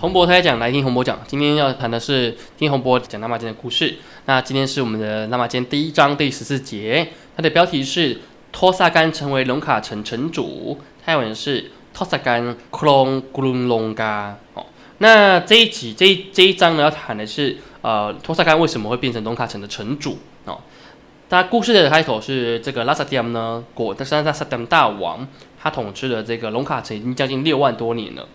洪博开讲，来听洪博讲。今天要谈的是听洪博讲纳玛间的故事。那今天是我们的纳玛间第一章第十四节，它的标题是托萨干成为龙卡城城主，泰文是托萨干库隆咕隆隆嘎。哦，那这一集这这一章呢，要谈的是呃托萨干为什么会变成龙卡城的城主哦。它故事的开头是这个拉萨迪姆呢，果的是拉萨迪姆大王，他统治了这个龙卡城已经将近六万多年了。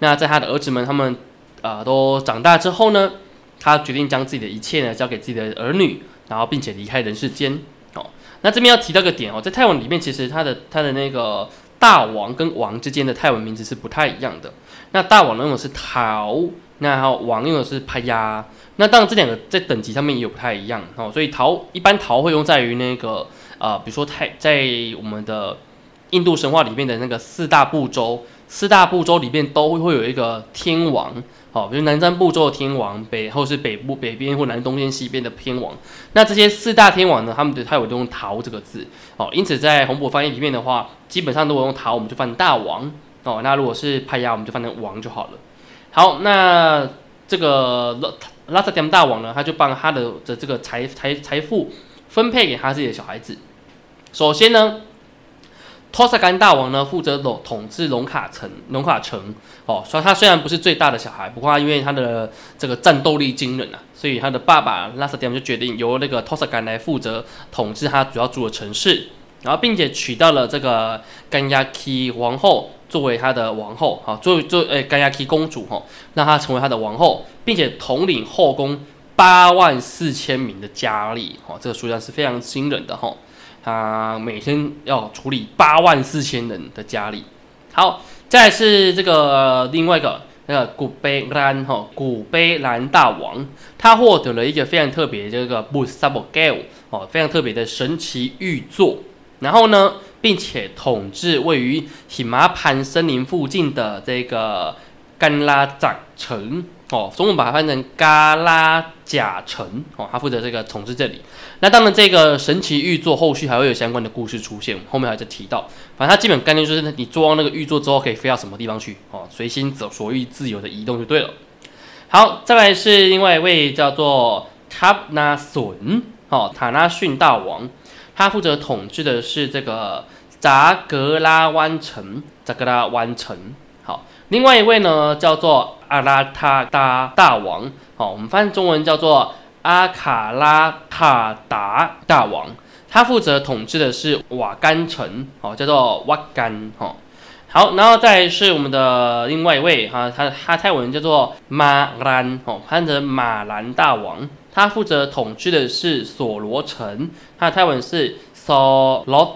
那在他的儿子们他们呃都长大之后呢，他决定将自己的一切呢交给自己的儿女，然后并且离开人世间。哦，那这边要提到个点哦，在泰文里面其实他的他的那个大王跟王之间的泰文名字是不太一样的。那大王用的是陶，那王用的是帕亚。那当然，这两个在等级上面也有不太一样哦，所以陶一般陶会用在于那个呃，比如说泰在我们的印度神话里面的那个四大部洲，四大部洲里面都会有一个天王，好，比如南瞻部洲的天王，北或是北部北边或南东边西边的天王，那这些四大天王呢，他们的他有用桃这个字，哦，因此在红博翻译里面的话，基本上如果用桃，我们就翻大王，哦，那如果是派亚，我们就翻成王就好了。好，那这个。拉萨迪姆大王呢，他就帮他的的这个财财财富分配给他自己的小孩子。首先呢，托萨干大王呢负责统统治龙卡城，龙卡城哦，所以他虽然不是最大的小孩，不过因为他的这个战斗力惊人啊，所以他的爸爸拉萨迪姆就决定由那个托萨干来负责统治他主要住的城市，然后并且娶到了这个甘亚基皇后。作为他的王后，好，作为做诶甘亚基公主，哈，让她成为他的王后，并且统领后宫八万四千名的佳丽，哈，这个数量是非常惊人的，哈，他每天要处理八万四千人的家里。好，再是这个另外一个那个古贝兰，哈，古贝兰大王，他获得了一个非常特别这个 b u s a b o g a l 哦，非常特别的神奇玉座，然后呢？并且统治位于喜马潘森林附近的这个甘拉长城哦，中文把它翻成嘎拉贾城哦，他负责这个统治这里。那当然，这个神奇玉座后续还会有相关的故事出现，后面还在提到。反正它基本概念就是，你坐上那个玉座之后，可以飞到什么地方去哦，随心走所欲，自由的移动就对了。好，再来是另外一位叫做塔纳隼哦，塔纳逊大王。他负责统治的是这个扎格拉湾城，扎格拉湾城。另外一位呢叫做阿拉塔达大王。好，我们翻译中文叫做阿卡拉塔达大王。他负责统治的是瓦干城，好，叫做瓦干。哈，好，然后再是我们的另外一位哈，他他泰文叫做马兰，哦，翻成马兰大王。他负责统治的是索罗城，他的泰文是 Solo。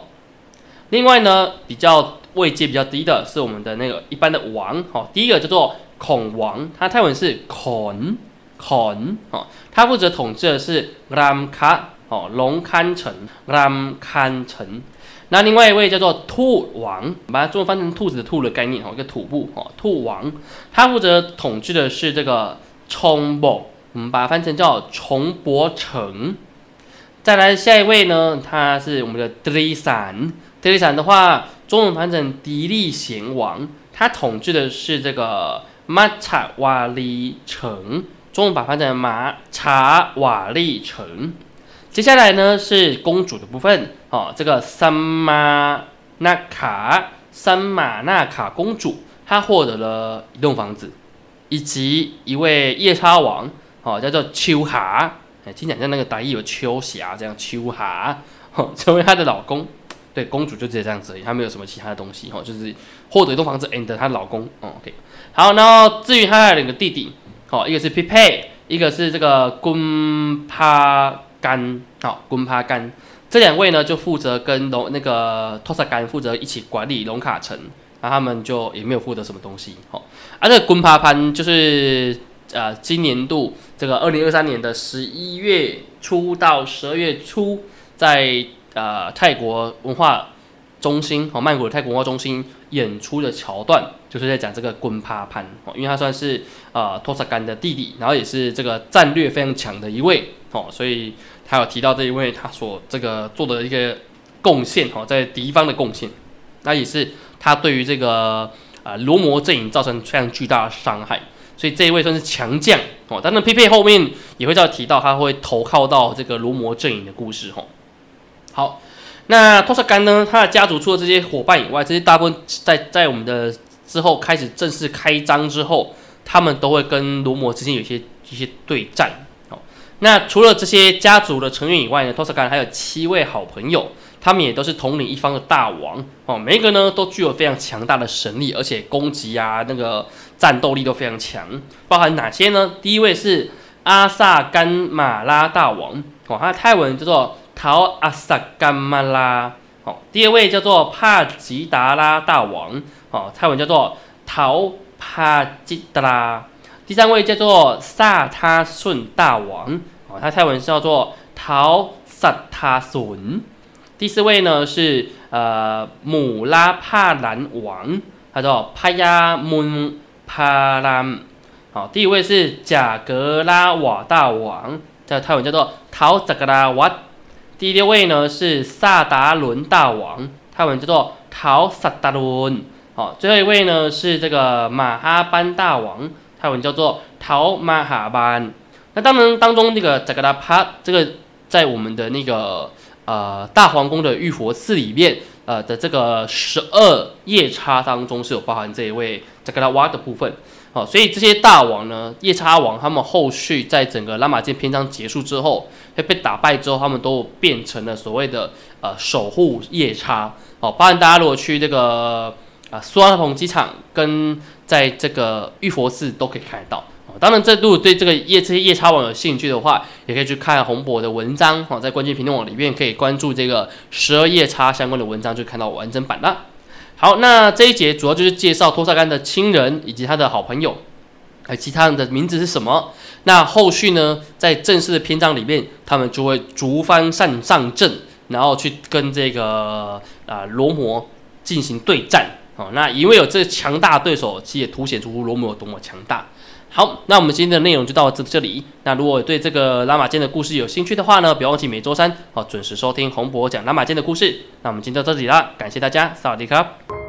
另外呢，比较位阶比较低的是我们的那个一般的王，好，第一个叫做孔王，他泰文是孔孔，哦，他负责统治的是 Ram 卡，哦，龙堪城，Ram 堪城。那另外一位叫做兔王，把它中文翻成兔子的兔的概念，哦，一个土部，哦，兔王，他负责统治的是这个 Chongbo。我们把它翻成叫重博城。再来下一位呢，他是我们的德里散。德里散的话，中文翻成迪利贤王，他统治的是这个马查瓦利城，中文把它翻成马查瓦利城。接下来呢是公主的部分，哦，这个三马纳卡三马纳卡公主，她获得了一栋房子，以及一位夜叉王。哦，叫做秋霞，哎，听讲像那个打译有秋霞这样，秋霞，成为她的老公，对，公主就直接这样子，她没有什么其他的东西，哈，就是获得一栋房子，and 她老公，哦，OK，好，然后至于她的两个弟弟，好，一个是 p 佩，一个是这个昆帕干，好，昆帕干，这两位呢就负责跟龙那个托萨干负责一起管理龙卡城，那他们就也没有获得什么东西，好，而这个昆帕潘就是。呃，今年度这个二零二三年的十一月初到十二月初，在呃泰国文化中心哦，曼谷的泰国文化中心演出的桥段，就是在讲这个滚帕潘哦，因为他算是呃托萨干的弟弟，然后也是这个战略非常强的一位哦，所以他有提到这一位他所这个做的一个贡献哦，在敌方的贡献，那也是他对于这个呃罗摩阵营造成非常巨大的伤害。所以这一位算是强将哦。当然，佩佩后面也会再提到他会投靠到这个罗摩阵营的故事哦。好，那托萨干呢？他的家族除了这些伙伴以外，这些大部分在在我们的之后开始正式开张之后，他们都会跟罗摩之间有一些一些对战。那除了这些家族的成员以外呢，托萨干还有七位好朋友，他们也都是统领一方的大王哦。每一个呢都具有非常强大的神力，而且攻击啊那个战斗力都非常强。包含哪些呢？第一位是阿萨干马拉大王哦，他的泰文叫做陶阿萨干马拉哦。第二位叫做帕吉达拉大王哦，泰文叫做陶帕吉达拉。第三位叫做萨他顺大王。哦，他泰文是叫做陶萨他孙。第四位呢是呃姆拉帕兰王，他叫帕亚姆帕兰。好，第一位是贾格拉瓦大王，在泰文叫做陶贾格拉瓦。第六位呢是萨达伦大王，泰文叫做陶萨达伦。好，最后一位呢是这个马哈班大王，泰文叫做陶马哈班。那当然，当中那个扎格拉帕，这个在我们的那个呃大皇宫的玉佛寺里面，呃的这个十二夜叉当中是有包含这一位扎格拉瓦的部分。好，所以这些大王呢，夜叉王他们后续在整个拉玛剑篇章结束之后，会被打败之后，他们都变成了所谓的呃守护夜叉。好，包含大家如果去这个啊苏阿蓬机场跟在这个玉佛寺都可以看得到。当然，这如果对这个夜这些夜叉王有兴趣的话，也可以去看洪博的文章哈，在关键评论网里面可以关注这个十二夜叉相关的文章，就看到完整版了。好，那这一节主要就是介绍托萨干的亲人以及他的好朋友，还有，其他人的名字是什么？那后续呢，在正式的篇章里面，他们就会逐番上上阵，然后去跟这个啊罗摩进行对战。哦，那因为有这强大对手，其实也凸显出罗摩有多么强大。好，那我们今天的内容就到这这里。那如果对这个拉马坚的故事有兴趣的话呢，不要忘记每周三哦准时收听洪博讲拉马坚的故事。那我们今天到这里啦，感谢大家，萨瓦迪卡。